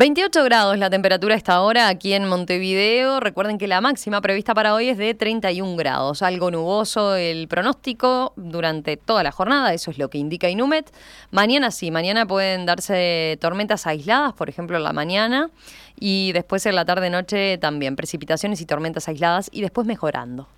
28 grados la temperatura a esta hora aquí en Montevideo. Recuerden que la máxima prevista para hoy es de 31 grados. Algo nuboso el pronóstico durante toda la jornada, eso es lo que indica Inumet. Mañana sí, mañana pueden darse tormentas aisladas, por ejemplo en la mañana, y después en la tarde-noche también precipitaciones y tormentas aisladas, y después mejorando.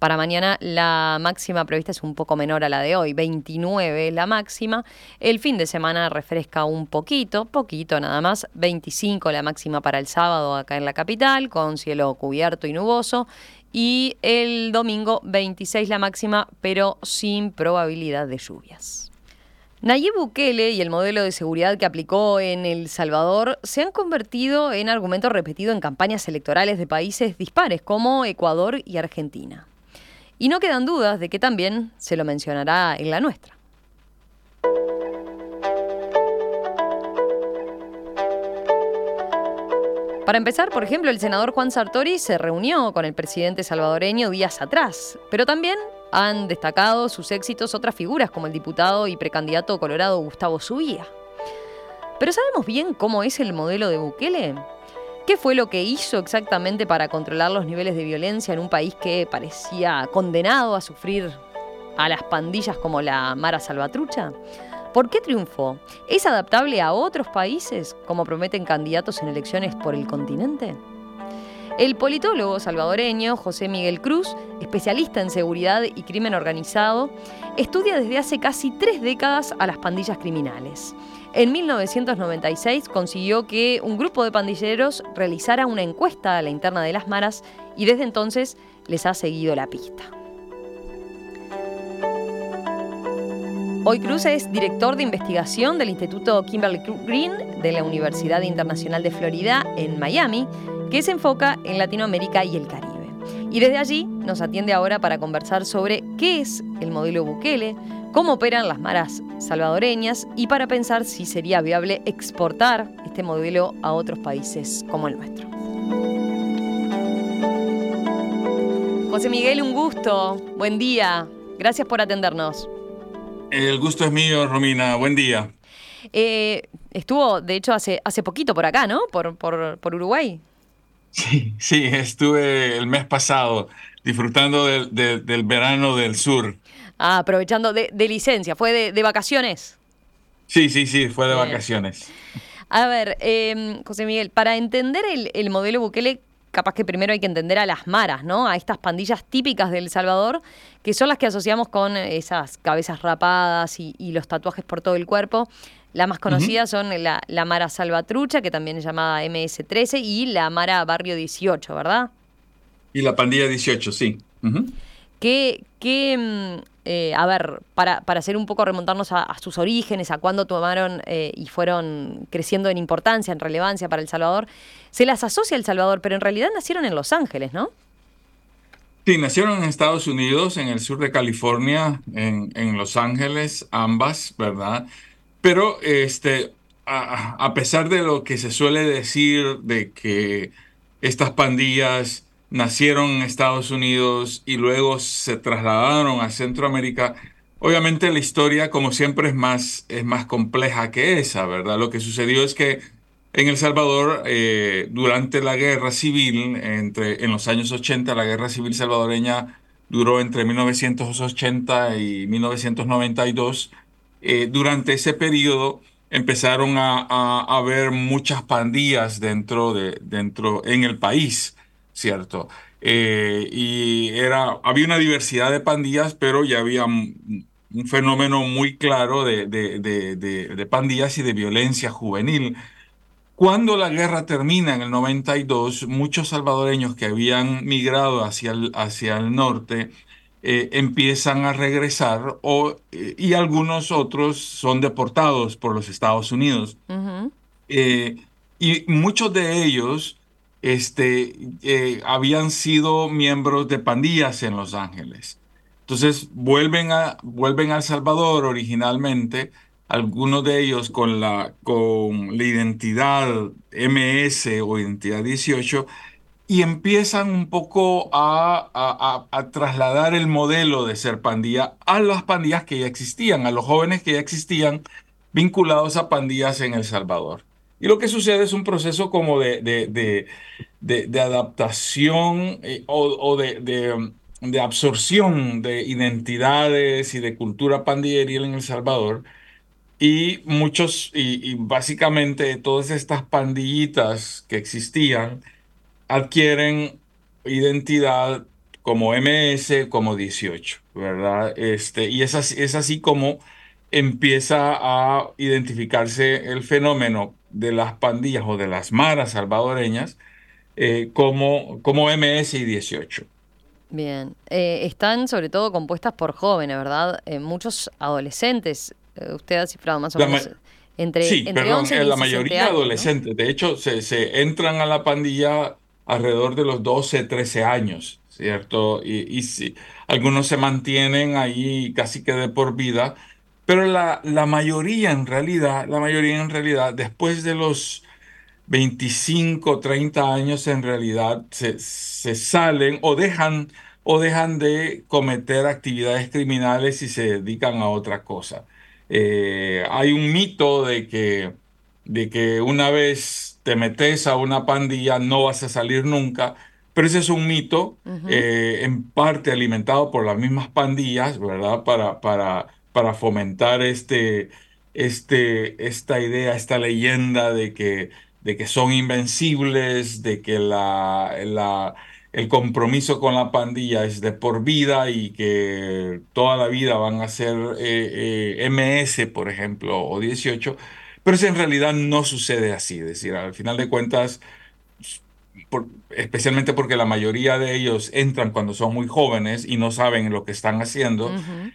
Para mañana la máxima prevista es un poco menor a la de hoy, 29 la máxima. El fin de semana refresca un poquito, poquito nada más, 25 la máxima para el sábado acá en la capital, con cielo cubierto y nuboso. Y el domingo 26 la máxima, pero sin probabilidad de lluvias. Nayib Bukele y el modelo de seguridad que aplicó en El Salvador se han convertido en argumento repetido en campañas electorales de países dispares como Ecuador y Argentina. Y no quedan dudas de que también se lo mencionará en la nuestra. Para empezar, por ejemplo, el senador Juan Sartori se reunió con el presidente salvadoreño días atrás, pero también han destacado sus éxitos otras figuras como el diputado y precandidato colorado Gustavo Subía. Pero ¿sabemos bien cómo es el modelo de Bukele? ¿Qué fue lo que hizo exactamente para controlar los niveles de violencia en un país que parecía condenado a sufrir a las pandillas como la Mara Salvatrucha? ¿Por qué triunfó? ¿Es adaptable a otros países, como prometen candidatos en elecciones por el continente? El politólogo salvadoreño José Miguel Cruz, especialista en seguridad y crimen organizado, estudia desde hace casi tres décadas a las pandillas criminales. En 1996 consiguió que un grupo de pandilleros realizara una encuesta a la interna de las maras y desde entonces les ha seguido la pista. Hoy Cruz es director de investigación del Instituto Kimberly Green de la Universidad Internacional de Florida en Miami, que se enfoca en Latinoamérica y el Caribe. Y desde allí nos atiende ahora para conversar sobre qué es el modelo Bukele, cómo operan las maras salvadoreñas y para pensar si sería viable exportar este modelo a otros países como el nuestro. José Miguel, un gusto. Buen día. Gracias por atendernos. El gusto es mío, Romina. Buen día. Eh, estuvo, de hecho, hace, hace poquito por acá, ¿no? Por, por, Uruguay. Sí, sí, estuve el mes pasado disfrutando del verano del sur. Ah, aprovechando de, licencia, ¿fue de, vacaciones? Sí, sí, sí, fue de vacaciones. A ver, em, José Miguel, para entender el, modelo Bukele, capaz que primero hay que entender a las maras, ¿no? A estas pandillas típicas del Salvador, que son las que asociamos con esas cabezas rapadas y, los tatuajes por todo el cuerpo. Las más conocidas son la, Mara Salvatrucha, que también es llamada MS-13, y la Mara Barrio 18, ¿verdad? Y la pandilla 18, sí. ¿Qué, qué eh, a ver, para, para hacer un poco remontarnos a, sus orígenes, a cuándo tomaron eh, y fueron creciendo en importancia, en relevancia para El Salvador, se las asocia El Salvador, pero en realidad nacieron en Los Ángeles, ¿no? Sí, nacieron en Estados Unidos, en el sur de California, en, en Los Ángeles, ambas, ¿verdad? Pero este, a, a pesar de lo que se suele decir de que estas pandillas nacieron en Estados Unidos y luego se trasladaron a Centroamérica, obviamente la historia, como siempre, es más, es más compleja que esa, ¿verdad? Lo que sucedió es que en El Salvador, eh, durante la guerra civil, entre, en los años 80, la guerra civil salvadoreña duró entre 1980 y 1992. Eh, durante ese periodo empezaron a, haber muchas pandillas dentro de, dentro, en el país. ¿Cierto? Eh, y era, había una diversidad de pandillas, pero ya había un, fenómeno muy claro de, de, pandillas y de violencia juvenil. Cuando la guerra termina en el 92, muchos salvadoreños que habían migrado hacia el, hacia el norte eh, empiezan a regresar o, eh, y algunos otros son deportados por los Estados Unidos. y muchos de ellos este, eh, habían sido miembros de pandillas en Los Ángeles. Entonces vuelven a, vuelven a El Salvador originalmente, algunos de ellos con la, con la identidad MS o identidad 18, y empiezan un poco a, trasladar el modelo de ser pandilla a las pandillas que ya existían, a los jóvenes que ya existían vinculados a pandillas en El Salvador. Y lo que sucede es un proceso como de, de, adaptación eh, o, de, absorción de identidades y de cultura pandilleril en El Salvador. Y muchos, y básicamente todas estas pandillitas que existían, adquieren identidad como MS, como 18, ¿verdad? Este, y es así, es así como empieza a identificarse el fenómeno de las pandillas o de las maras salvadoreñas eh, como, como MS y 18. Bien, eh, están sobre todo compuestas por jóvenes, ¿verdad? Eh, muchos adolescentes, usted ha cifrado más o menos. entre, sí, perdón, la mayoría adolescentes. De hecho, se, se entran a la pandilla alrededor de los 12, 13 años, ¿cierto? Y, y sí, algunos se mantienen ahí casi que de por vida, pero la, la mayoría en realidad, la mayoría en realidad, después de los 25, 30 años en realidad se, se salen o dejan, o dejan de cometer actividades criminales y se dedican a otra cosa. Eh, hay un mito de que, de que una vez te metes a una pandilla, no vas a salir nunca. Pero ese es un mito, eh, en parte alimentado por las mismas pandillas, ¿verdad? Para, para, para fomentar este, este, esta idea, esta leyenda de que, de que son invencibles, de que la, el compromiso con la pandilla es de por vida y que toda la vida van a ser eh, eh, MS, por ejemplo, o 18. Pero eso en realidad no sucede así. Es decir, al final de cuentas, especialmente porque la mayoría de ellos entran cuando son muy jóvenes y no saben lo que están haciendo,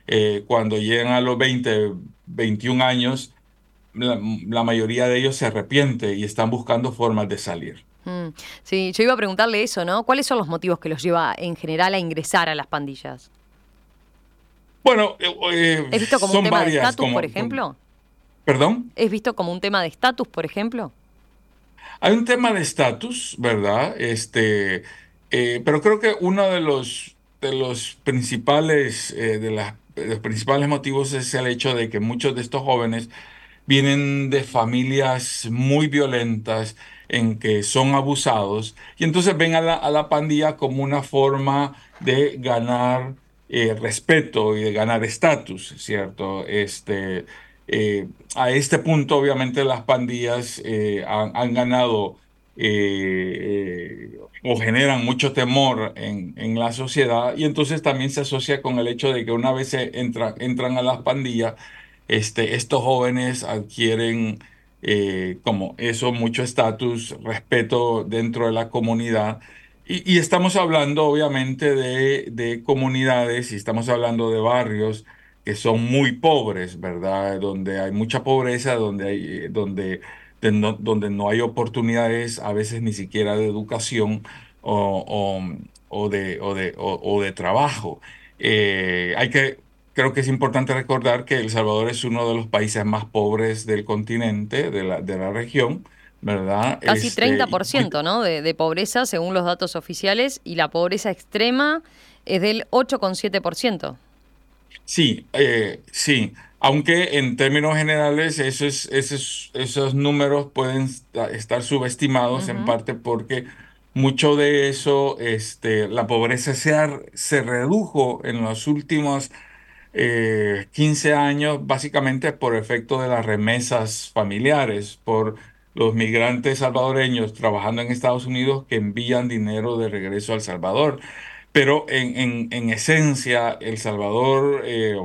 eh, cuando llegan a los 20, 21 años, la, mayoría de ellos se arrepiente y están buscando formas de salir. Mm. Sí, yo iba a preguntarle eso, ¿no? ¿Cuáles son los motivos que los lleva en general a ingresar a las pandillas? Bueno, eh, eh ¿Es visto como un tema de estatus, por ejemplo? ¿Perdón? ¿Es visto como un tema de estatus, por ejemplo? Hay un tema de estatus, ¿verdad? Este, eh, pero creo que uno de los, principales, eh, de, los principales motivos es el hecho de que muchos de estos jóvenes vienen de familias muy violentas en que son abusados y entonces ven a la, a la pandilla como una forma de ganar eh, respeto y de ganar estatus, ¿cierto? Este, eh, a este punto, obviamente, las pandillas eh, han, ganado eh, o generan mucho temor en, la sociedad y entonces también se asocia con el hecho de que una vez entran a las pandillas, este, estos jóvenes adquieren como eso mucho estatus, respeto dentro de la comunidad. Y, estamos hablando obviamente de comunidades y estamos hablando de barrios que son muy pobres, ¿verdad? Donde hay mucha pobreza, donde, hay, eh, donde, no, donde no hay oportunidades, a veces ni siquiera de educación o, o, de, o, de, o, de trabajo. Eh, hay que, creo que es importante recordar que El Salvador es uno de los países más pobres del continente, de la, de la región. ¿verdad? Casi 30%, este, ¿no? De, de, pobreza según los datos oficiales y la pobreza extrema es del 8,7%. Sí, eh, sí, aunque en términos generales esos, esos, esos números pueden estar subestimados en parte porque mucho de eso, este, la pobreza se, se redujo en los últimos 15 eh, años básicamente por efecto de las remesas familiares, por los migrantes salvadoreños trabajando en Estados Unidos que envían dinero de regreso al Salvador. Pero en, en, esencia, El Salvador eh,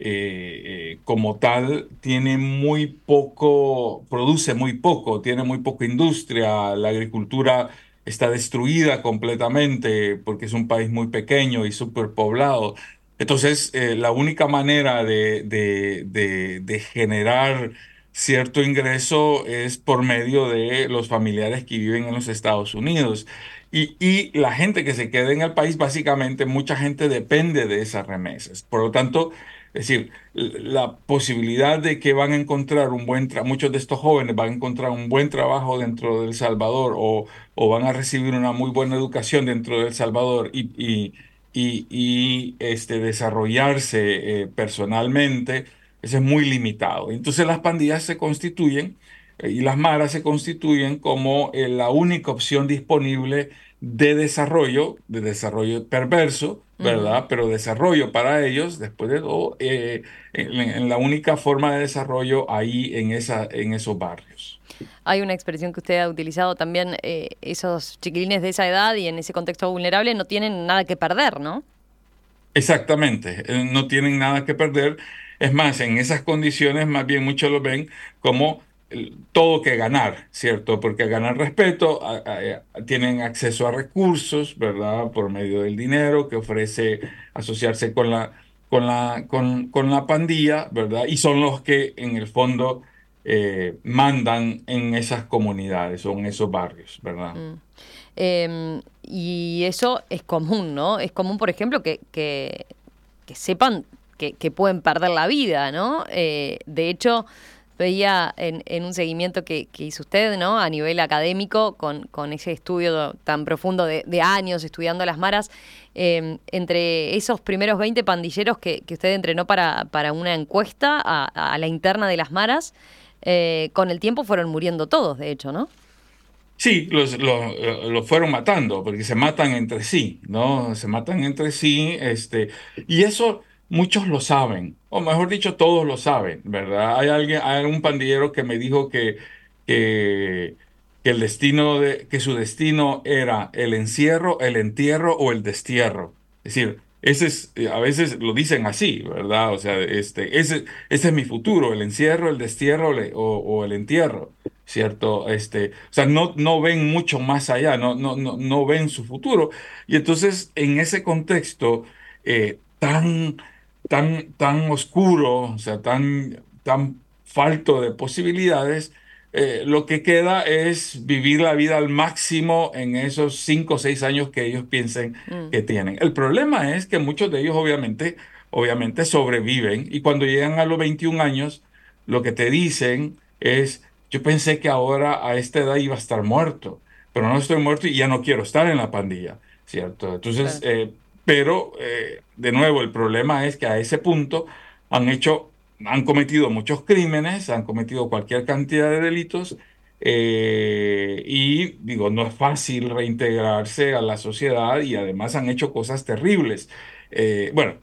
eh, eh, como tal tiene muy poco, produce muy poco, tiene muy poca industria, la agricultura está destruida completamente porque es un país muy pequeño y superpoblado. Entonces, la única manera de, de, de, de, generar cierto ingreso es por medio de los familiares que viven en los Estados Unidos. Y, la gente que se queda en el país, básicamente mucha gente depende de esas remesas. Por lo tanto, Es decir, la posibilidad de que van a encontrar un buen trabajo, muchos de estos jóvenes van a encontrar un buen trabajo dentro de El Salvador o, o van a recibir una muy buena educación dentro de El Salvador y, y, y, este, desarrollarse eh, personalmente, eso es muy limitado. Entonces las pandillas se constituyen y las maras se constituyen como eh, la única opción disponible de desarrollo, de desarrollo perverso, ¿verdad? Pero desarrollo para ellos, después de todo, eh, en, la única forma de desarrollo ahí en, esa, en esos barrios. Hay una expresión que usted ha utilizado también, eh, esos chiquilines de esa edad y en ese contexto vulnerable no tienen nada que perder, ¿no? Exactamente, eh, no tienen nada que perder. Es más, en esas condiciones más bien muchos lo ven como todo que ganar, ¿cierto? Porque ganar respeto, tienen acceso a recursos, ¿verdad? Por medio del dinero que ofrece asociarse con la, con la, con, con la pandilla, ¿verdad? Y son los que en el fondo eh, mandan en esas comunidades o en esos barrios, ¿verdad? Mm. Em, y eso es común, ¿no? Es común, por ejemplo, que, que, sepan que, que, pueden perder la vida, ¿no? Eh, de hecho, veía en, un seguimiento que, hizo usted, ¿no? A nivel académico, con, ese estudio tan profundo de, años estudiando las maras, em, entre esos primeros 20 pandilleros que, usted entrenó para, para una encuesta a, la interna de las maras, eh, con el tiempo fueron muriendo todos, de hecho, ¿no? Sí, los, los, fueron matando, porque se matan entre sí, ¿no? Se matan entre sí, este, y eso muchos lo saben, o mejor dicho, todos lo saben, ¿verdad? Hay alguien, hay un pandillero que me dijo que, que, el destino de, que su destino era el encierro, el entierro o el destierro. Es decir, ese es, a veces lo dicen así, ¿verdad? O sea, este, ese, ese es mi futuro, el encierro, el destierro o, el entierro, ¿cierto? Este, o sea, no, no ven mucho más allá, no, no, no, no ven su futuro. Y entonces, en ese contexto eh, tan tan, tan oscuro, o sea, tan, tan falto de posibilidades, eh, lo que queda es vivir la vida al máximo en esos cinco o seis años que ellos piensen mm. que tienen. El problema es que muchos de ellos obviamente, obviamente sobreviven y cuando llegan a los 21 años, lo que te dicen es, yo pensé que ahora a esta edad iba a estar muerto, pero no estoy muerto y ya no quiero estar en la pandilla, ¿cierto? Entonces, eh, pero, eh, de nuevo, el problema es que a ese punto han hecho, han cometido muchos crímenes, han cometido cualquier cantidad de delitos, eh, y digo, no es fácil reintegrarse a la sociedad y además han hecho cosas terribles. Eh, bueno,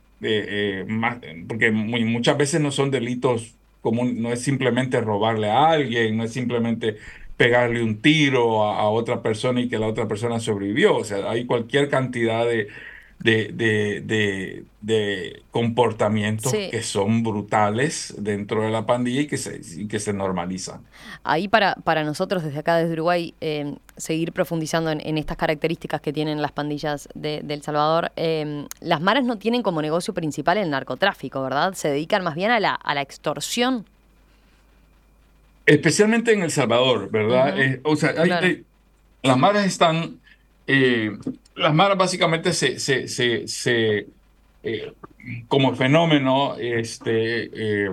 porque muchas veces no son delitos comunes, no es simplemente robarle a alguien, no es simplemente pegarle un tiro a, a, otra persona y que la otra persona sobrevivió. O sea, hay cualquier cantidad de, de, de, comportamientos que son brutales dentro de la pandilla y que se, que se normalizan. Ahí para, para nosotros desde acá, desde Uruguay, em, seguir profundizando en, estas características que tienen las pandillas de, El Salvador, em, las maras no tienen como negocio principal el narcotráfico, ¿verdad? Se dedican más bien a la, a la extorsión. Especialmente en El Salvador, ¿verdad? Eh, o sea, las maras están eh, las maras básicamente se, se, se, eh, como fenómeno este, eh,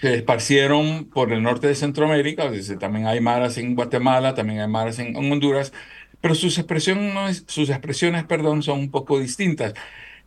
se esparcieron por el norte de Centroamérica, también hay maras en Guatemala, también hay maras en, Honduras, pero sus expresiones, sus expresiones perdón, son un poco distintas.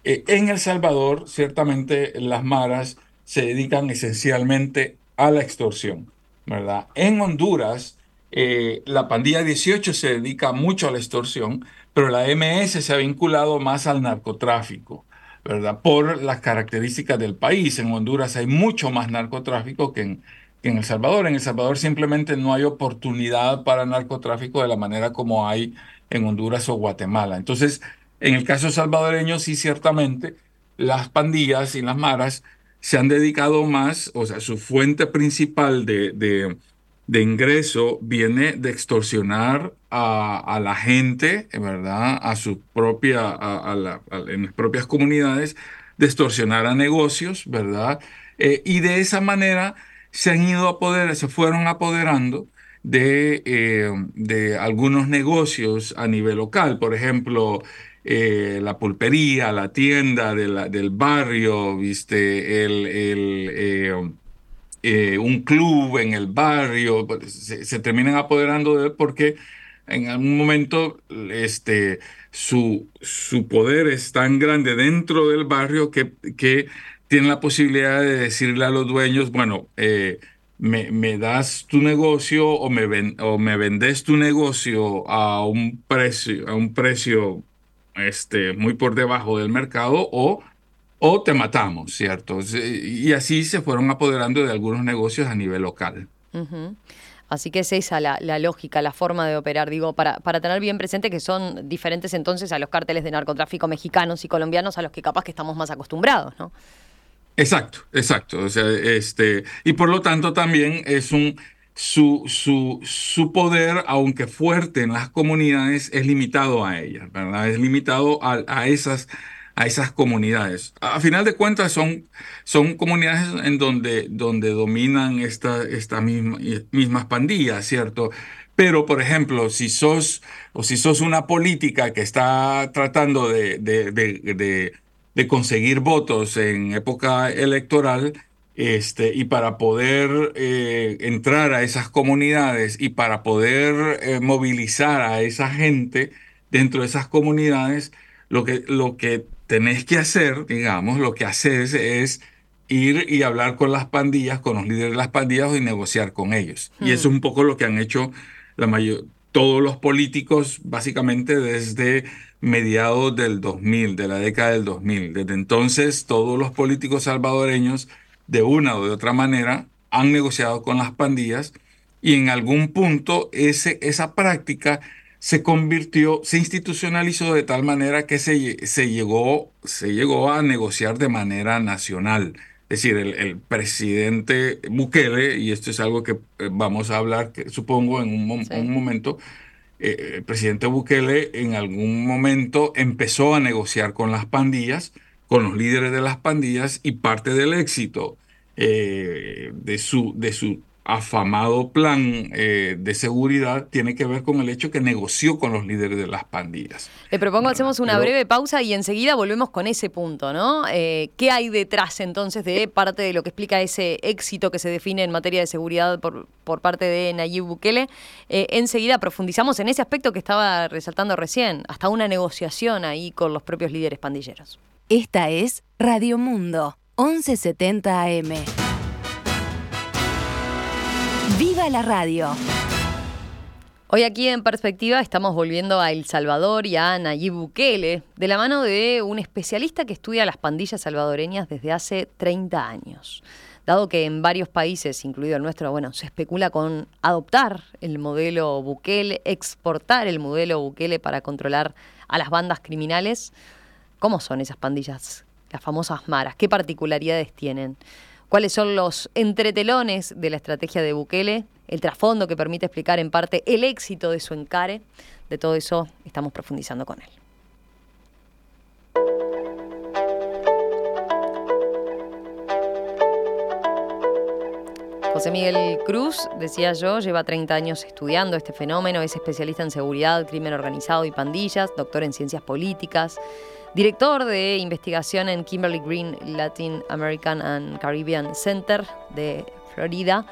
en El Salvador, ciertamente, las maras se dedican esencialmente a la extorsión, ¿verdad? En Honduras, eh, la pandilla 18 se dedica mucho a la extorsión, pero la MS se ha vinculado más al narcotráfico, ¿verdad? Por las características del país. En Honduras hay mucho más narcotráfico que en, El Salvador. En El Salvador simplemente no hay oportunidad para narcotráfico de la manera como hay en Honduras o Guatemala. Entonces, en el caso salvadoreño, sí, ciertamente, las pandillas y las maras se han dedicado más, o sea, su fuente principal de ingreso viene de extorsionar a, la gente, ¿verdad? A su propia, a, en las propias comunidades, de extorsionar a negocios, ¿verdad? Eh, y de esa manera se han ido a poder, se fueron apoderando de, eh, de algunos negocios a nivel local. Por ejemplo, eh, la pulpería, la tienda del barrio, viste, el eh, un club en el barrio, pues, se, terminan apoderando de él porque en algún momento este, su, su poder es tan grande dentro del barrio que, que tienen la posibilidad de decirle a los dueños, bueno, eh, me, me, das tu negocio o me, ven, o me vendes tu negocio a un precio, a un precio este, muy por debajo del mercado o o te matamos, ¿cierto? Y así se fueron apoderando de algunos negocios a nivel local. Así que es esa la, lógica, la forma de operar, digo, para, para tener bien presente que son diferentes entonces a los cárteles de narcotráfico mexicanos y colombianos a los que capaz que estamos más acostumbrados, ¿no? Exacto, exacto. O sea, este, y por lo tanto también es un su, su, su poder, aunque fuerte en las comunidades, es limitado a ellas, ¿verdad? Es limitado a, a esas a esas comunidades. A final de cuentas son, son comunidades en donde, donde dominan estas esta misma, mismas pandillas, ¿cierto? Pero, por ejemplo, si sos, o si sos una política que está tratando de, de, de, conseguir votos en época electoral, este, y para poder eh, entrar a esas comunidades y para poder eh, movilizar a esa gente dentro de esas comunidades, lo que, lo que tenés que hacer, digamos, lo que haces es ir y hablar con las pandillas, con los líderes de las pandillas y negociar con ellos. Y eso es hmm. un poco lo que han hecho la mayor, todos los políticos, básicamente desde mediados del 2000, de la década del 2000. Desde entonces, todos los políticos salvadoreños, de una o de otra manera, han negociado con las pandillas y en algún punto ese, esa práctica se convirtió, se institucionalizó de tal manera que se, se, llegó, se llegó a negociar de manera nacional. Es decir, el, presidente Bukele, y esto es algo que eh, vamos a hablar, que supongo, en un, momento, eh, el presidente Bukele en algún momento empezó a negociar con las pandillas, con los líderes de las pandillas, y parte del éxito eh, de, su, de su afamado plan eh, de seguridad tiene que ver con el hecho que negoció con los líderes de las pandillas. Le propongo, hacemos una breve pausa y enseguida volvemos con ese punto, ¿no? Eh, ¿Qué hay detrás entonces de parte de lo que explica ese éxito que se define en materia de seguridad por, por parte de Nayib Bukele? Eh, enseguida profundizamos en ese aspecto que estaba resaltando recién, hasta una negociación ahí con los propios líderes pandilleros. Esta es Radio Mundo, 1170 AM. ¡Viva la radio! Hoy aquí en Perspectiva estamos volviendo a El Salvador y a Nayib Bukele, de la mano de un especialista que estudia las pandillas salvadoreñas desde hace 30 años. Dado que en varios países, incluido el nuestro, bueno, se especula con adoptar el modelo Bukele, exportar el modelo Bukele para controlar a las bandas criminales, ¿cómo son esas pandillas? Las famosas maras, ¿qué particularidades tienen? cuáles son los entretelones de la estrategia de Bukele, el trasfondo que permite explicar en parte el éxito de su encare. De todo eso estamos profundizando con él. José Miguel Cruz, decía yo, lleva 30 años estudiando este fenómeno, es especialista en seguridad, crimen organizado y pandillas, doctor en ciencias políticas, director de investigación en Kimberly Green Latin American and Caribbean Center de Florida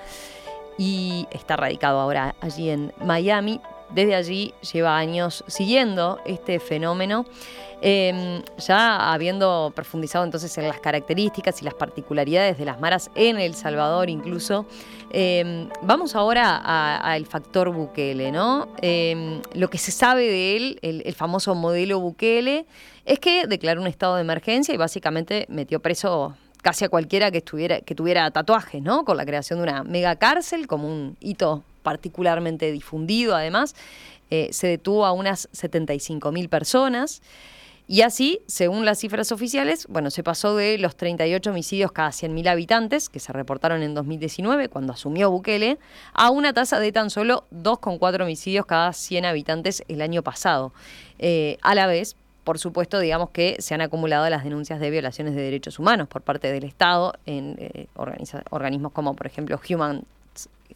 y está radicado ahora allí en Miami. Desde allí lleva años siguiendo este fenómeno, em, ya habiendo profundizado entonces en las características y las particularidades de las maras en El Salvador incluso. Em, vamos ahora al factor Bukele, ¿no? Em, lo que se sabe de él, el famoso modelo Bukele, es que declaró un estado de emergencia y básicamente metió preso casi a cualquiera que, estuviera, que tuviera tatuajes, ¿no? Con la creación de una mega cárcel como un hito particularmente difundido además. Eh, se detuvo a unas 75.000 personas. Y así, según las cifras oficiales, bueno, se pasó de los 38 homicidios cada 100.000 habitantes, que se reportaron en 2019, cuando asumió Bukele, a una tasa de tan solo 2,4 homicidios cada 100 habitantes el año pasado. Eh, a la vez, por supuesto, digamos que se han acumulado las denuncias de violaciones de derechos humanos por parte del Estado en eh, organismos como, por ejemplo, Human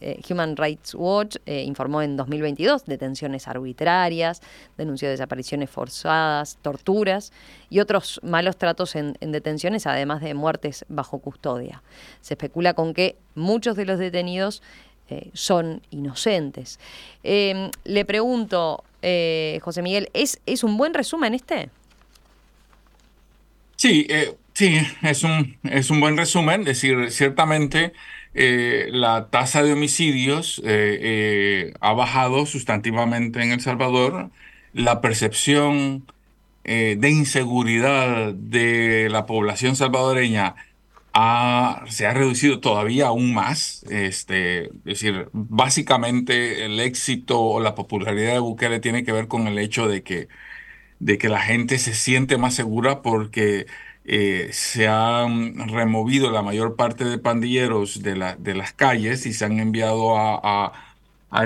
eh, Human Rights Watch eh, informó en 2022 detenciones arbitrarias, denunció desapariciones forzadas, torturas y otros malos tratos en, detenciones, además de muertes bajo custodia. Se especula con que muchos de los detenidos eh, son inocentes. Em, le pregunto, José Miguel, ¿es, ¿es un buen resumen este? Sí, sí, es un, es un buen resumen. Es decir, ciertamente eh, la tasa de homicidios eh, eh, ha bajado sustantivamente en El Salvador. La percepción de inseguridad de la población salvadoreña se ha reducido todavía aún más. Este, es decir, básicamente el éxito o la popularidad de Bukele tiene que ver con el hecho de que, de que la gente se siente más segura porque eh, se han removido la mayor parte de pandilleros de, las calles y se han enviado a,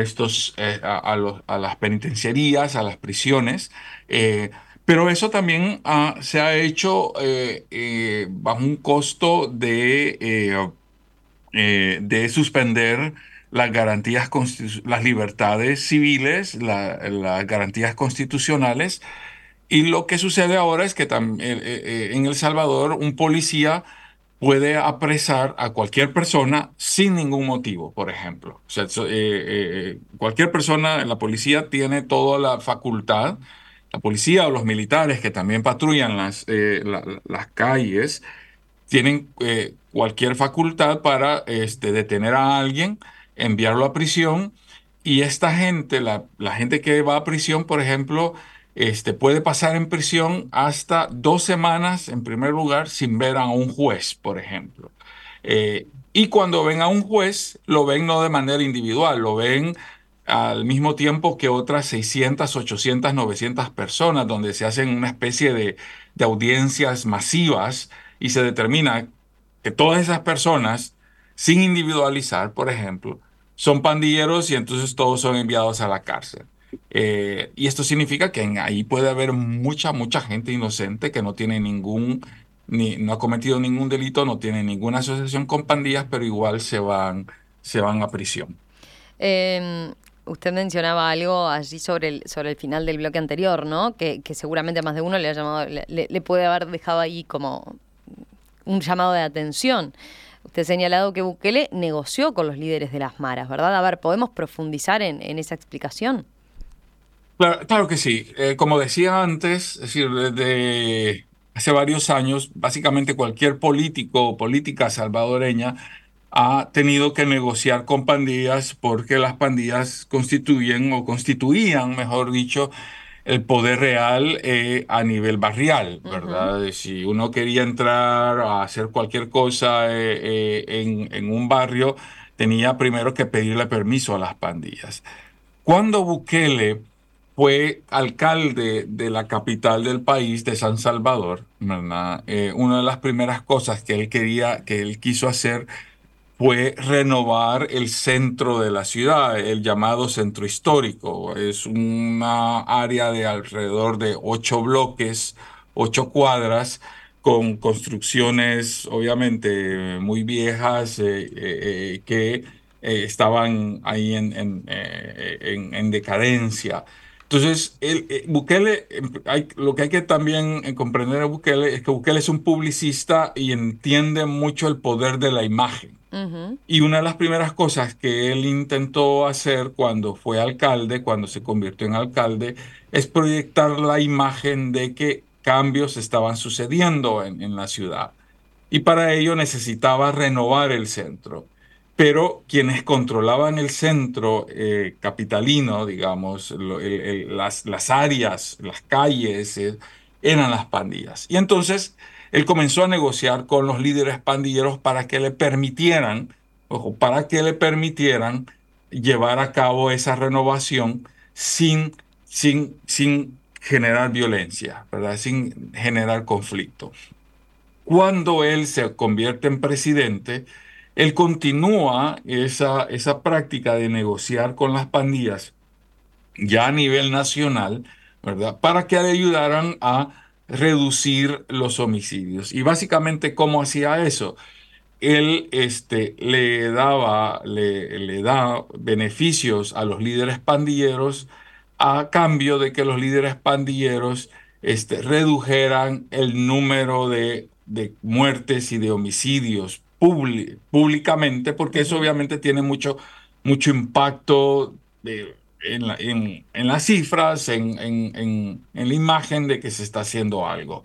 estos, eh, a, las penitenciarías, a las prisiones. Eh, pero eso también se ha hecho bajo un costo de, de suspender las garantías, las libertades civiles, las garantías constitucionales y lo que sucede ahora es que eh, eh, eh, en El Salvador un policía puede apresar a cualquier persona sin ningún motivo, por ejemplo. O sea, cualquier persona, la policía tiene toda la facultad, la policía o los militares que también patrullan las, las calles, tienen cualquier facultad para este, detener a alguien, enviarlo a prisión, y esta gente, la, la gente que va a prisión, por ejemplo, este, puede pasar en prisión hasta dos semanas, en primer lugar, sin ver a un juez, por ejemplo. Eh, y cuando ven a un juez, lo ven no de manera individual, lo ven al mismo tiempo que otras 600, 800, 900 personas, donde se hacen una especie de, de audiencias masivas y se determina que todas esas personas, sin individualizar, por ejemplo, son pandilleros y entonces todos son enviados a la cárcel. Eh, y esto significa que ahí puede haber mucha, mucha gente inocente que no tiene ningún, ni, no ha cometido ningún delito, no tiene ninguna asociación con pandillas, pero igual se van, se van a prisión. Em, usted mencionaba algo allí sobre el, sobre el final del bloque anterior, ¿no? Que, seguramente más de uno le ha llamado, le, puede haber dejado ahí como un llamado de atención. Usted ha señalado que Bukele negoció con los líderes de las maras, ¿verdad? A ver, ¿podemos profundizar en, en esa explicación? Claro, que sí. Eh, como decía antes, es decir, desde hace varios años, básicamente cualquier político o política salvadoreña ha tenido que negociar con pandillas porque las pandillas constituyen o constituían, mejor dicho, el poder real eh, a nivel barrial, ¿verdad? Si uno quería entrar a hacer cualquier cosa eh, en, en un barrio, tenía primero que pedirle permiso a las pandillas. Cuando Bukele fue alcalde de la capital del país, de San Salvador, eh, una de las primeras cosas que él quería, que él quiso hacer, fue renovar el centro de la ciudad, el llamado centro histórico. Es una área de alrededor de ocho bloques, ocho cuadras, con construcciones obviamente muy viejas eh, eh, que estaban ahí en decadencia. Entonces, el, eh, Bukele, em, hay, lo que hay que también eh, comprender a Bukele es que Bukele es un publicista y entiende mucho el poder de la imagen. Y una de las primeras cosas que él intentó hacer cuando fue alcalde, cuando se convirtió en alcalde, es proyectar la imagen de que cambios estaban sucediendo en, en la ciudad. Y para ello necesitaba renovar el centro pero quienes controlaban el centro eh, capitalino, digamos, las, las, áreas, las calles, eh, eran las pandillas. Y entonces él comenzó a negociar con los líderes pandilleros para que le permitieran, para que le permitieran llevar a cabo esa renovación sin, sin, sin generar violencia, ¿verdad? sin generar conflicto. Cuando él se convierte en presidente, él continúa esa, esa práctica de negociar con las pandillas ya a nivel nacional, ¿verdad? Para que le ayudaran a reducir los homicidios. Y básicamente, ¿cómo hacía eso? él este, le daba, le, le da beneficios a los líderes pandilleros a cambio de que los líderes pandilleros este, redujeran el número de, de muertes y de homicidios públicamente, porque eso obviamente tiene mucho, mucho impacto de, en, en, en, las cifras, en, en, la imagen de que se está haciendo algo.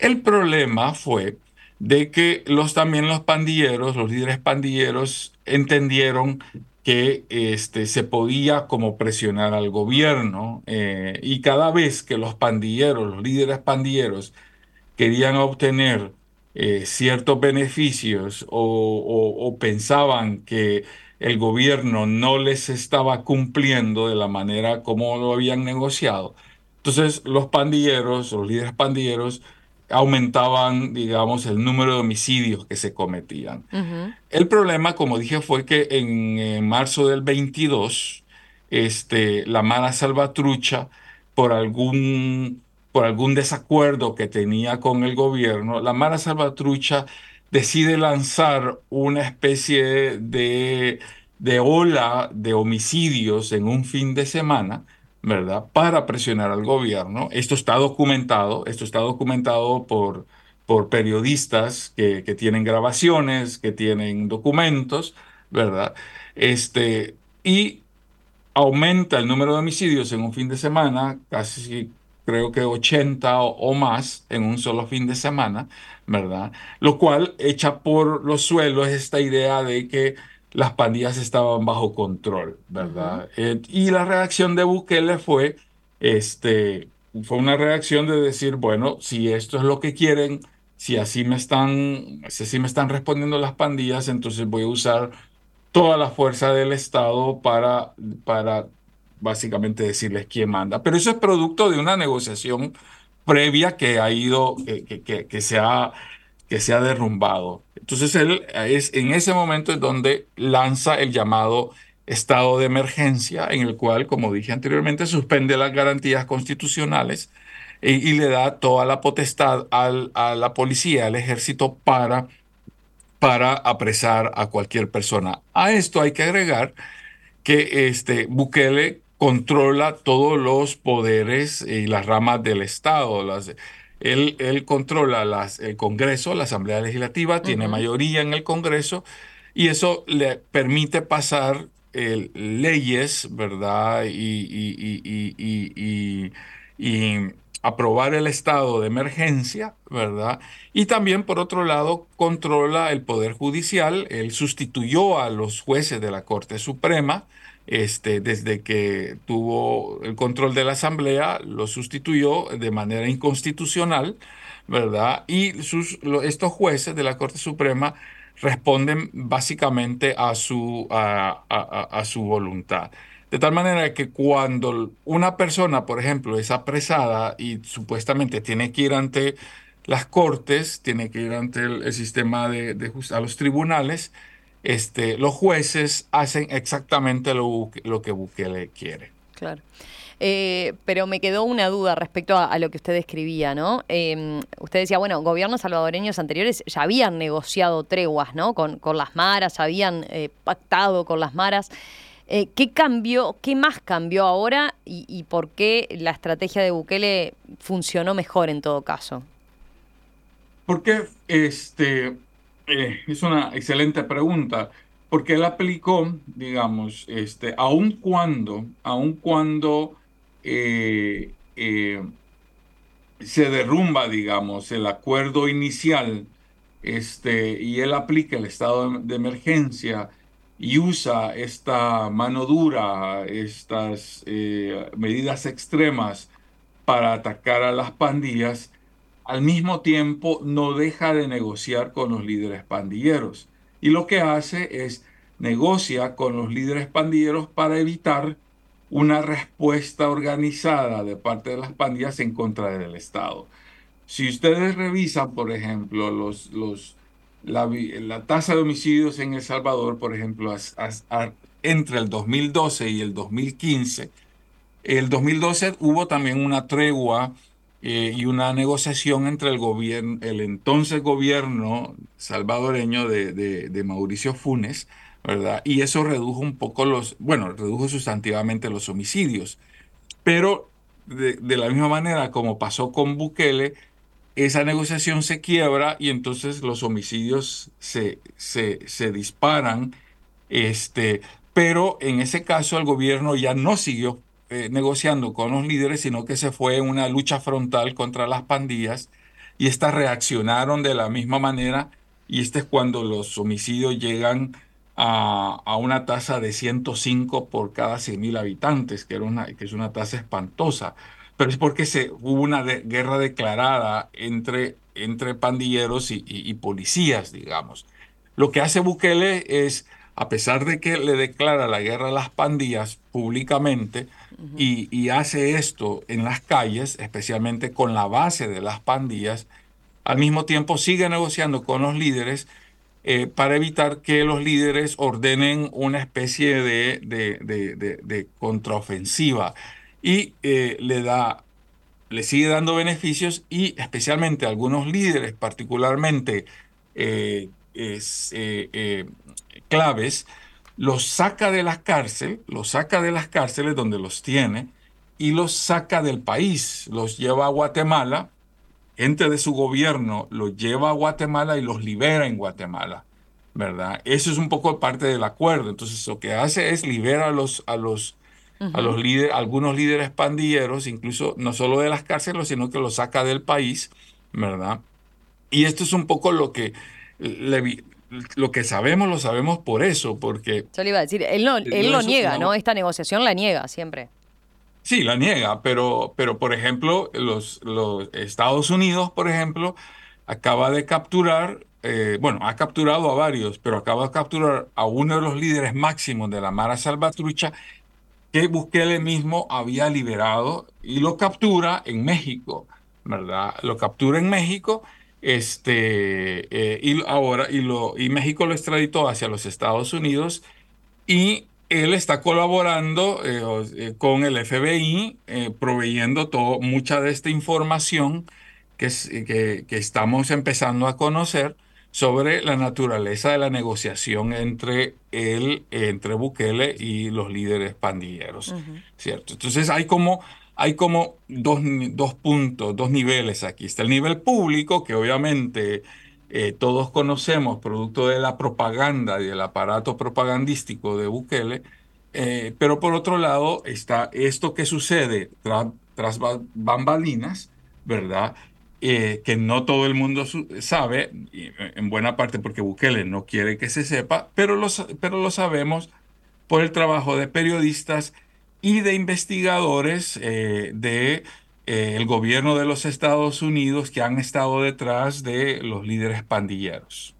El problema fue de que los, también los pandilleros, los líderes pandilleros, entendieron que este, se podía como presionar al gobierno eh, y cada vez que los pandilleros, los líderes pandilleros, querían obtener eh, ciertos beneficios o, o, pensaban que el gobierno no les estaba cumpliendo de la manera como lo habían negociado. Entonces los pandilleros, los líderes pandilleros, aumentaban, digamos, el número de homicidios que se cometían. El problema, como dije, fue que en, marzo del 22, este, la Mara Salvatrucha, por algún, por algún desacuerdo que tenía con el gobierno, la Mara Salvatrucha decide lanzar una especie de, de ola de homicidios en un fin de semana ¿verdad? Para presionar al gobierno. Esto está documentado, esto está documentado por, por periodistas que, que tienen grabaciones, que tienen documentos, ¿verdad? Este, y aumenta el número de homicidios en un fin de semana, casi creo que 80 o, o, más en un solo fin de semana, ¿verdad? Lo cual echa por los suelos esta idea de que las pandillas estaban bajo control, ¿verdad? Eh, y la reacción de Bukele fue, este, fue una reacción de decir, bueno, si esto es lo que quieren, si así me están, si así me están respondiendo las pandillas, entonces voy a usar toda la fuerza del Estado para, para básicamente decirles quién manda. Pero eso es producto de una negociación previa que ha ido, que, que, que se ha que se ha derrumbado. Entonces él es en ese momento es donde lanza el llamado estado de emergencia, en el cual, como dije anteriormente, suspende las garantías constitucionales y, le da toda la potestad al, a la policía, al ejército, para, para apresar a cualquier persona. A esto hay que agregar que este, Bukele controla todos los poderes y las ramas del Estado, las, él, controla las, el Congreso, la Asamblea Legislativa, tiene mayoría en el Congreso y eso le permite pasar leyes, ¿verdad? Y, y, aprobar el estado de emergencia, ¿verdad? Y también, por otro lado, controla el Poder Judicial. Él sustituyó a los jueces de la Corte Suprema este, desde que tuvo el control de la Asamblea, lo sustituyó de manera inconstitucional, ¿verdad? Y estos jueces de la Corte Suprema responden básicamente a su, a, su voluntad. De tal manera que cuando una persona, por ejemplo, es apresada y supuestamente tiene que ir ante las cortes, tiene que ir ante el, sistema de, de a los tribunales, este, los jueces hacen exactamente lo, lo que Bukele quiere. Claro. Eh, pero me quedó una duda respecto a, lo que usted describía, ¿no? Em, usted decía, bueno, gobiernos salvadoreños anteriores ya habían negociado treguas, ¿no? Con, con las maras, habían eh, pactado con las maras. Eh, ¿Qué cambió, qué más cambió ahora y, y, por qué la estrategia de Bukele funcionó mejor en todo caso? Porque este, eh, es una excelente pregunta, porque él aplicó, digamos, este, aun cuando, aun cuando eh, eh, se derrumba, digamos, el acuerdo inicial, este, y él aplica el estado de emergencia y usa esta mano dura, estas medidas extremas para atacar a las pandillas, al mismo tiempo no deja de negociar con los líderes pandilleros. Y lo que hace es negocia con los líderes pandilleros para evitar una respuesta organizada de parte de las pandillas en contra del Estado. Si ustedes revisan, por ejemplo, los, la, tasa de homicidios en El Salvador, por ejemplo, entre el 2012 y el 2015, el 2012 hubo también una tregua eh, y una negociación entre el gobierno, el entonces gobierno salvadoreño de, de, Mauricio Funes, ¿verdad? Y eso redujo un poco los, bueno, redujo sustantivamente los homicidios. Pero de, de la misma manera como pasó con Bukele, esa negociación se quiebra y entonces los homicidios se, se, se disparan. Este, pero en ese caso el gobierno ya no siguió eh, negociando con los líderes, sino que se fue una lucha frontal contra las pandillas y estas reaccionaron de la misma manera y este es cuando los homicidios llegan a, a una tasa de 105 por cada 100.000 habitantes, que, era una, que es una tasa espantosa pero es porque se, hubo una guerra declarada entre, entre pandilleros y, policías, digamos. Lo que hace Bukele es, a pesar de que le declara la guerra a las pandillas públicamente y, hace esto en las calles, especialmente con la base de las pandillas, al mismo tiempo sigue negociando con los líderes eh, para evitar que los líderes ordenen una especie de, de contraofensiva. Y eh, le da le sigue dando beneficios y especialmente algunos líderes particularmente eh, eh, claves los saca de la cárcel, los saca de las cárceles donde los tiene y los saca del país, los lleva a Guatemala, gente de su gobierno los lleva a Guatemala y los libera en Guatemala, ¿verdad? Eso es un poco parte del acuerdo. Entonces lo que hace es liberar a los, a los a los líderes, algunos líderes pandilleros, incluso no solo de las cárceles, sino que los saca del país, ¿verdad? Y esto es un poco lo que lo que sabemos, lo sabemos por eso, porque... Yo le iba a decir, él, no, él lo niega, ¿no? Esta negociación la niega siempre. Sí, la niega, pero, pero por ejemplo, los, los Estados Unidos, por ejemplo, acaba de capturar, eh, bueno, ha capturado a varios, pero acaba de capturar a uno de los líderes máximos de la Mara Salvatrucha que Bukele mismo había liberado y lo captura en México, ¿verdad? Lo captura en México este, eh, y ahora y, lo, y México lo extraditó hacia los Estados Unidos y él está colaborando eh, eh, con el FBI, proveyendo todo, mucha de esta información que, que, que, estamos empezando a conocer sobre la naturaleza de la negociación entre él, entre Bukele y los líderes pandilleros, ¿cierto? Entonces hay como, hay como dos, dos, puntos, dos niveles aquí. Está el nivel público, que obviamente eh, todos conocemos, producto de la propaganda y del aparato propagandístico de Bukele, eh, pero por otro lado está esto que sucede tras bambalinas, ¿verdad? Eh, que no todo el mundo sabe, en buena parte porque Bukele no quiere que se sepa, pero lo, pero lo sabemos por el trabajo de periodistas y de investigadores eh, de el gobierno de los Estados Unidos que han estado detrás de los líderes pandilleros.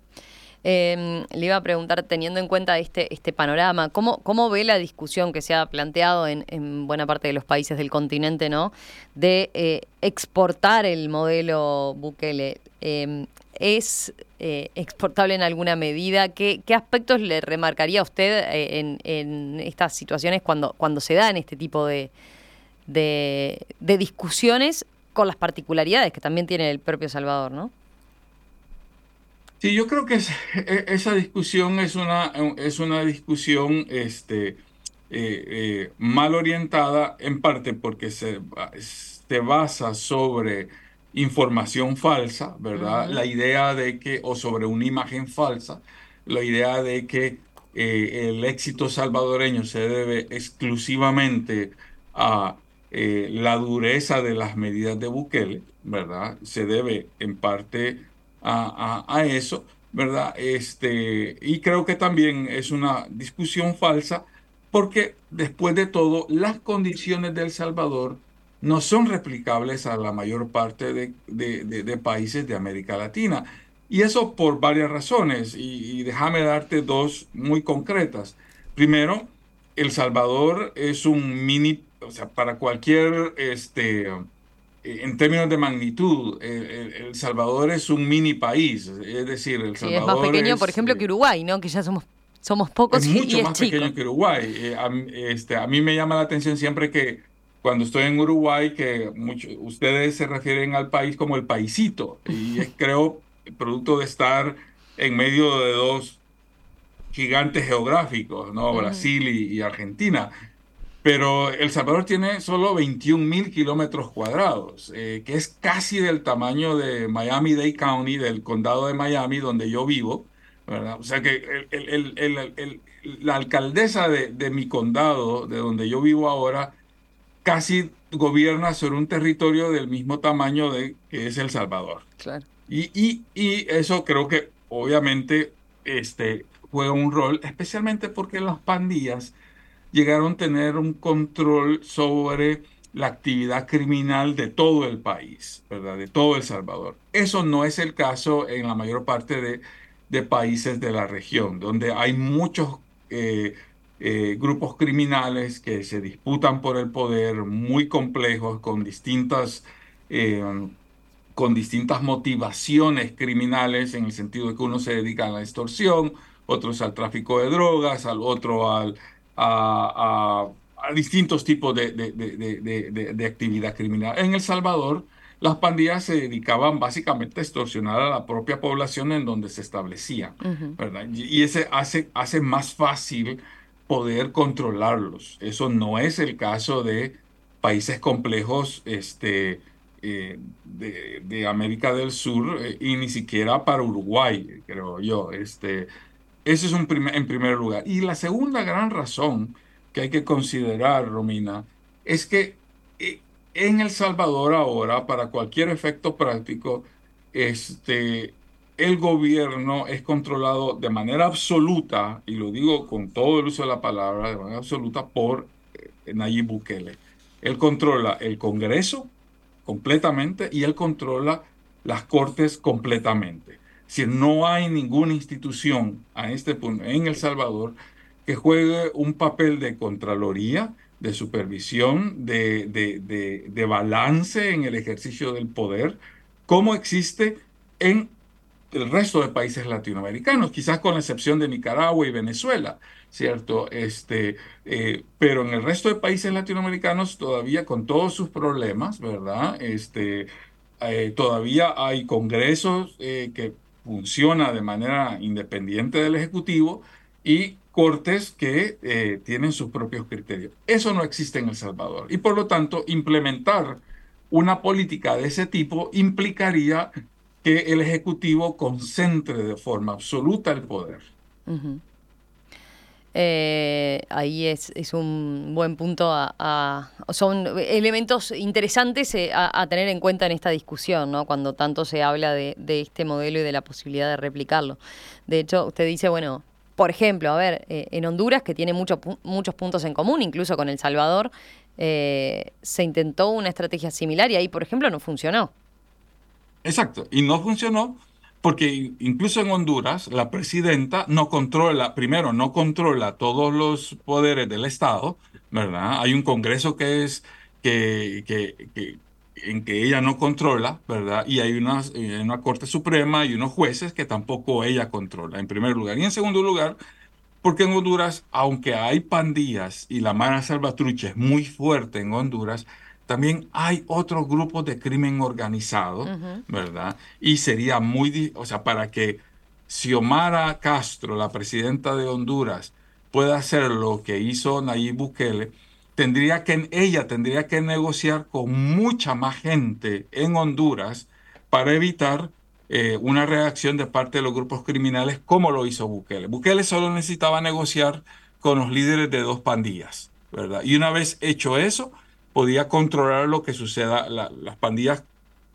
Em, le iba a preguntar, teniendo en cuenta este, este panorama, ¿cómo, ¿cómo ve la discusión que se ha planteado en, buena parte de los países del continente, ¿no? De eh, exportar el modelo Bukele. Em, ¿Es eh, exportable en alguna medida? ¿Qué, ¿Qué, aspectos le remarcaría a usted eh, en, en, estas situaciones cuando, cuando se dan este tipo de, de, discusiones con las particularidades que también tiene el propio Salvador, ¿no? Sí, yo creo que e, esa discusión es una, es una discusión este, eh, mal orientada, en parte porque se, se basa sobre información falsa, ¿verdad? La idea de que, o sobre una imagen falsa, la idea de que eh, el éxito salvadoreño se debe exclusivamente a la dureza de las medidas de Bukele, ¿verdad? Se debe en parte a, eso, ¿verdad? Este, y creo que también es una discusión falsa porque después de todo las condiciones del Salvador no son replicables a la mayor parte de, de, países de América Latina. Y eso por varias razones. Y, y, déjame darte dos muy concretas. Primero, El Salvador es un mini, o sea, para cualquier este, eh, en términos de magnitud, el, Salvador es un mini país, es decir, El Salvador es más pequeño, por ejemplo, que Uruguay, ¿no? Que ya somos somos pocos es mucho más pequeño que Uruguay. Eh, a, este, a mí me llama la atención siempre que cuando estoy en Uruguay, que muchos, ustedes se refieren al país como el paisito, y es, creo, producto de estar en medio de dos gigantes geográficos, ¿no? Brasil y, Argentina. Pero El Salvador tiene solo 21 mil kilómetros cuadrados, eh, que es casi del tamaño de Miami-Dade County, del condado de Miami, donde yo vivo. ¿verdad? O sea que el, la alcaldesa de, de, mi condado, de donde yo vivo ahora, casi gobierna sobre un territorio del mismo tamaño de que es El Salvador. Claro. Y, y, y eso creo que obviamente este, juega un rol, especialmente porque las pandillas llegaron a tener un control sobre la actividad criminal de todo el país, ¿verdad? De todo El Salvador. Eso no es el caso en la mayor parte de, de países de la región, donde hay muchos eh, eh, grupos criminales que se disputan por el poder, muy complejos, con distintas, eh, con distintas motivaciones criminales, en el sentido de que uno se dedica a la extorsión, otros al tráfico de drogas, al otro al, a, distintos tipos de, de, actividad criminal. En El Salvador, las pandillas se dedicaban básicamente a extorsionar a la propia población en donde se establecían, ¿verdad? Y ese hace, hace más fácil poder controlarlos. Eso no es el caso de países complejos este, eh, de, América del Sur eh, y ni siquiera para Uruguay, creo yo. Este, ese es un en primer lugar. Y la segunda gran razón que hay que considerar, Romina, es que eh, en El Salvador ahora, para cualquier efecto práctico, este, el gobierno es controlado de manera absoluta, y lo digo con todo el uso de la palabra, de manera absoluta, por eh, Nayib Bukele. Él controla el Congreso completamente y él controla las Cortes completamente. Si no hay ninguna institución a este punto en El Salvador que juegue un papel de contraloría, de supervisión, de, de, de, balance en el ejercicio del poder, como existe en el resto de países latinoamericanos, quizás con la excepción de Nicaragua y Venezuela, ¿cierto? Este, eh, pero en el resto de países latinoamericanos todavía con todos sus problemas, ¿verdad? Este, eh, todavía hay congresos eh, que funcionan de manera independiente del Ejecutivo y cortes que tienen sus propios criterios. Eso no existe en El Salvador y por lo tanto implementar una política de ese tipo implicaría que el Ejecutivo concentre de forma absoluta el poder. Eh, ahí es, un buen punto a, son elementos interesantes eh, a, tener en cuenta en esta discusión, ¿no? Cuando tanto se habla de, este modelo y de la posibilidad de replicarlo. De hecho, usted dice, bueno, por ejemplo, a ver, eh, en Honduras, que tiene muchos muchos puntos en común, incluso con El Salvador, se intentó una estrategia similar y ahí, por ejemplo, no funcionó. Exacto, y no funcionó porque incluso en Honduras la presidenta no controla, primero, no controla todos los poderes del Estado, ¿verdad? Hay un Congreso que es que, que, en que ella no controla, ¿verdad? Y hay una, una Corte Suprema y unos jueces que tampoco ella controla, en primer lugar. Y en segundo lugar, porque en Honduras, aunque hay pandillas y la mara salvatrucha es muy fuerte en Honduras, también hay otros grupos de crimen organizado, ¿verdad? Y sería muy, o sea, para que Xiomara Castro, la presidenta de Honduras, pueda hacer lo que hizo Nayib Bukele, tendría que, ella tendría que negociar con mucha más gente en Honduras para evitar eh, una reacción de parte de los grupos criminales como lo hizo Bukele. Bukele solo necesitaba negociar con los líderes de dos pandillas, ¿verdad? Y una vez hecho eso, podía controlar lo que suceda. las, pandillas,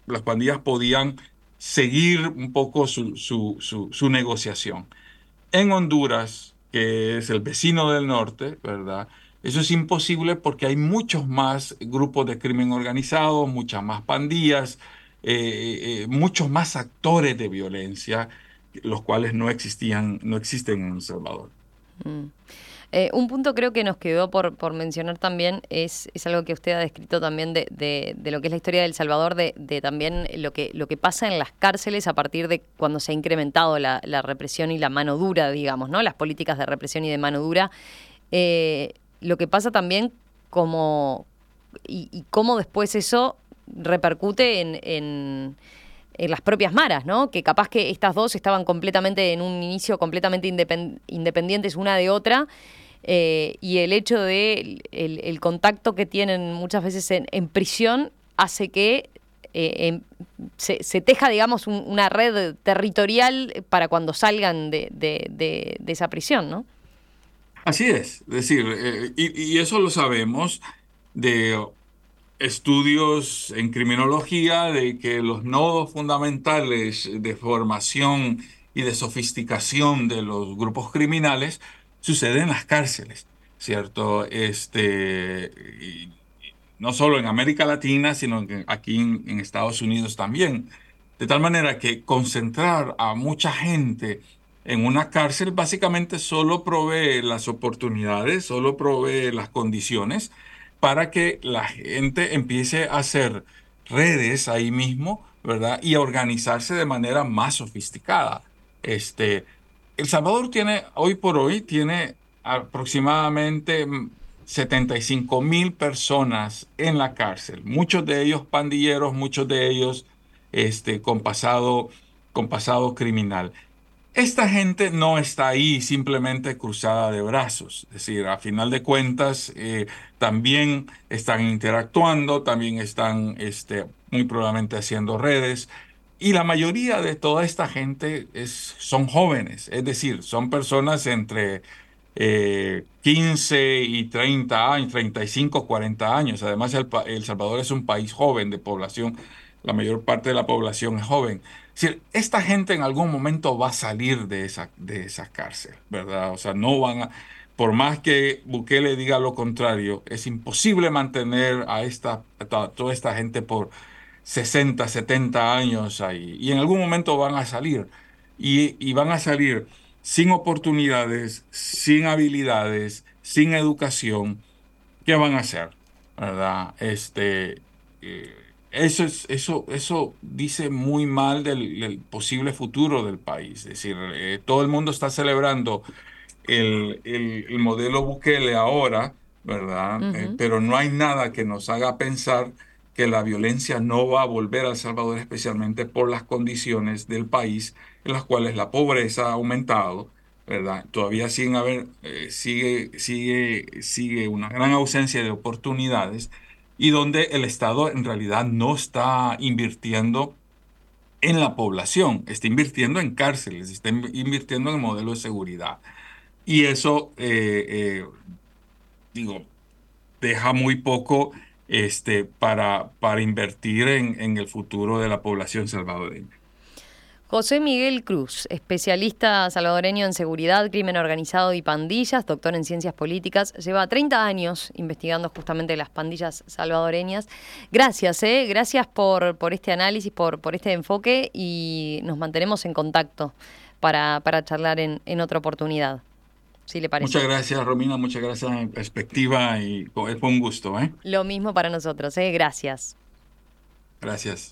las pandillas podían seguir un poco su, su, negociación. En Honduras, que es el vecino del norte, ¿verdad? Eso es imposible porque hay muchos más grupos de crimen organizado, muchas más pandillas, eh, eh, muchos más actores de violencia, los cuales no existían, no existen en El Salvador. Mm. Eh, un punto creo que nos quedó por, por mencionar también es, es algo que usted ha descrito también de, de, lo que es la historia del Salvador, de, de, también lo que, lo que pasa en las cárceles a partir de cuando se ha incrementado la, represión y la mano dura, digamos, ¿no? Las políticas de represión y de mano dura. Eh, lo que pasa también como, y, cómo después eso repercute en, las propias maras, ¿no? Que capaz que estas dos estaban completamente en un inicio completamente independientes una de otra. Eh, y el hecho de el, contacto que tienen muchas veces en, prisión hace que eh, em, se, teja, digamos, una red territorial para cuando salgan de, de, esa prisión, ¿no? Así es, es decir, eh, y, eso lo sabemos de estudios en criminología, de que los nodos fundamentales de formación y de sofisticación de los grupos criminales suceden en las cárceles, ¿cierto? Este, no solo en América Latina, sino aquí en Estados Unidos también. De tal manera que concentrar a mucha gente en una cárcel básicamente solo provee las oportunidades, solo provee las condiciones para que la gente empiece a hacer redes ahí mismo, ¿verdad? Y a organizarse de manera más sofisticada. Este, El Salvador tiene, hoy por hoy, tiene aproximadamente 75 mil personas en la cárcel, muchos de ellos pandilleros, muchos de ellos este, con, pasado, con pasado criminal. Esta gente no está ahí simplemente cruzada de brazos, es decir, a final de cuentas eh, también están interactuando, también están este, muy probablemente haciendo redes. Y la mayoría de toda esta gente es, son jóvenes, es decir, son personas entre 15 eh, y 30 años, 35, 40 años. Además, el, el Salvador es un país joven de población, la mayor parte de la población es joven decir, esta gente en algún momento va a salir de esa, de esa cárcel, ¿verdad? O sea, no van a, por más que Bukele diga lo contrario, es imposible mantener a, esta, toda esta gente por 60, 70 años ahí. Y en algún momento van a salir. Y, van a salir sin oportunidades, sin habilidades, sin educación. ¿Qué van a hacer? ¿Verdad? Este, eh, eso, es, eso, eso dice muy mal del, posible futuro del país. Es decir, eh, todo el mundo está celebrando el, el, modelo Bukele ahora, ¿verdad? Eh, pero no hay nada que nos haga pensar que la violencia no va a volver a El Salvador, especialmente por las condiciones del país en las cuales la pobreza ha aumentado, ¿verdad? Todavía siguen haber, eh, sigue, sigue, sigue una gran ausencia de oportunidades y donde el Estado en realidad no está invirtiendo en la población, está invirtiendo en cárceles, está invirtiendo en el modelo de seguridad. Y eso, eh, eh, digo, deja muy poco este, para, para invertir en, en el futuro de la población salvadoreña. José Miguel Cruz, especialista salvadoreño en seguridad, crimen organizado y pandillas, doctor en ciencias políticas, lleva 30 años investigando justamente las pandillas salvadoreñas. Gracias, ¿eh? gracias por, por este análisis, por, por este enfoque y nos mantenemos en contacto para, para charlar en, en otra oportunidad. Si le parece. Muchas gracias, Romina, muchas gracias en perspectiva y fue un gusto. ¿eh? Lo mismo para nosotros, ¿eh? gracias. Gracias.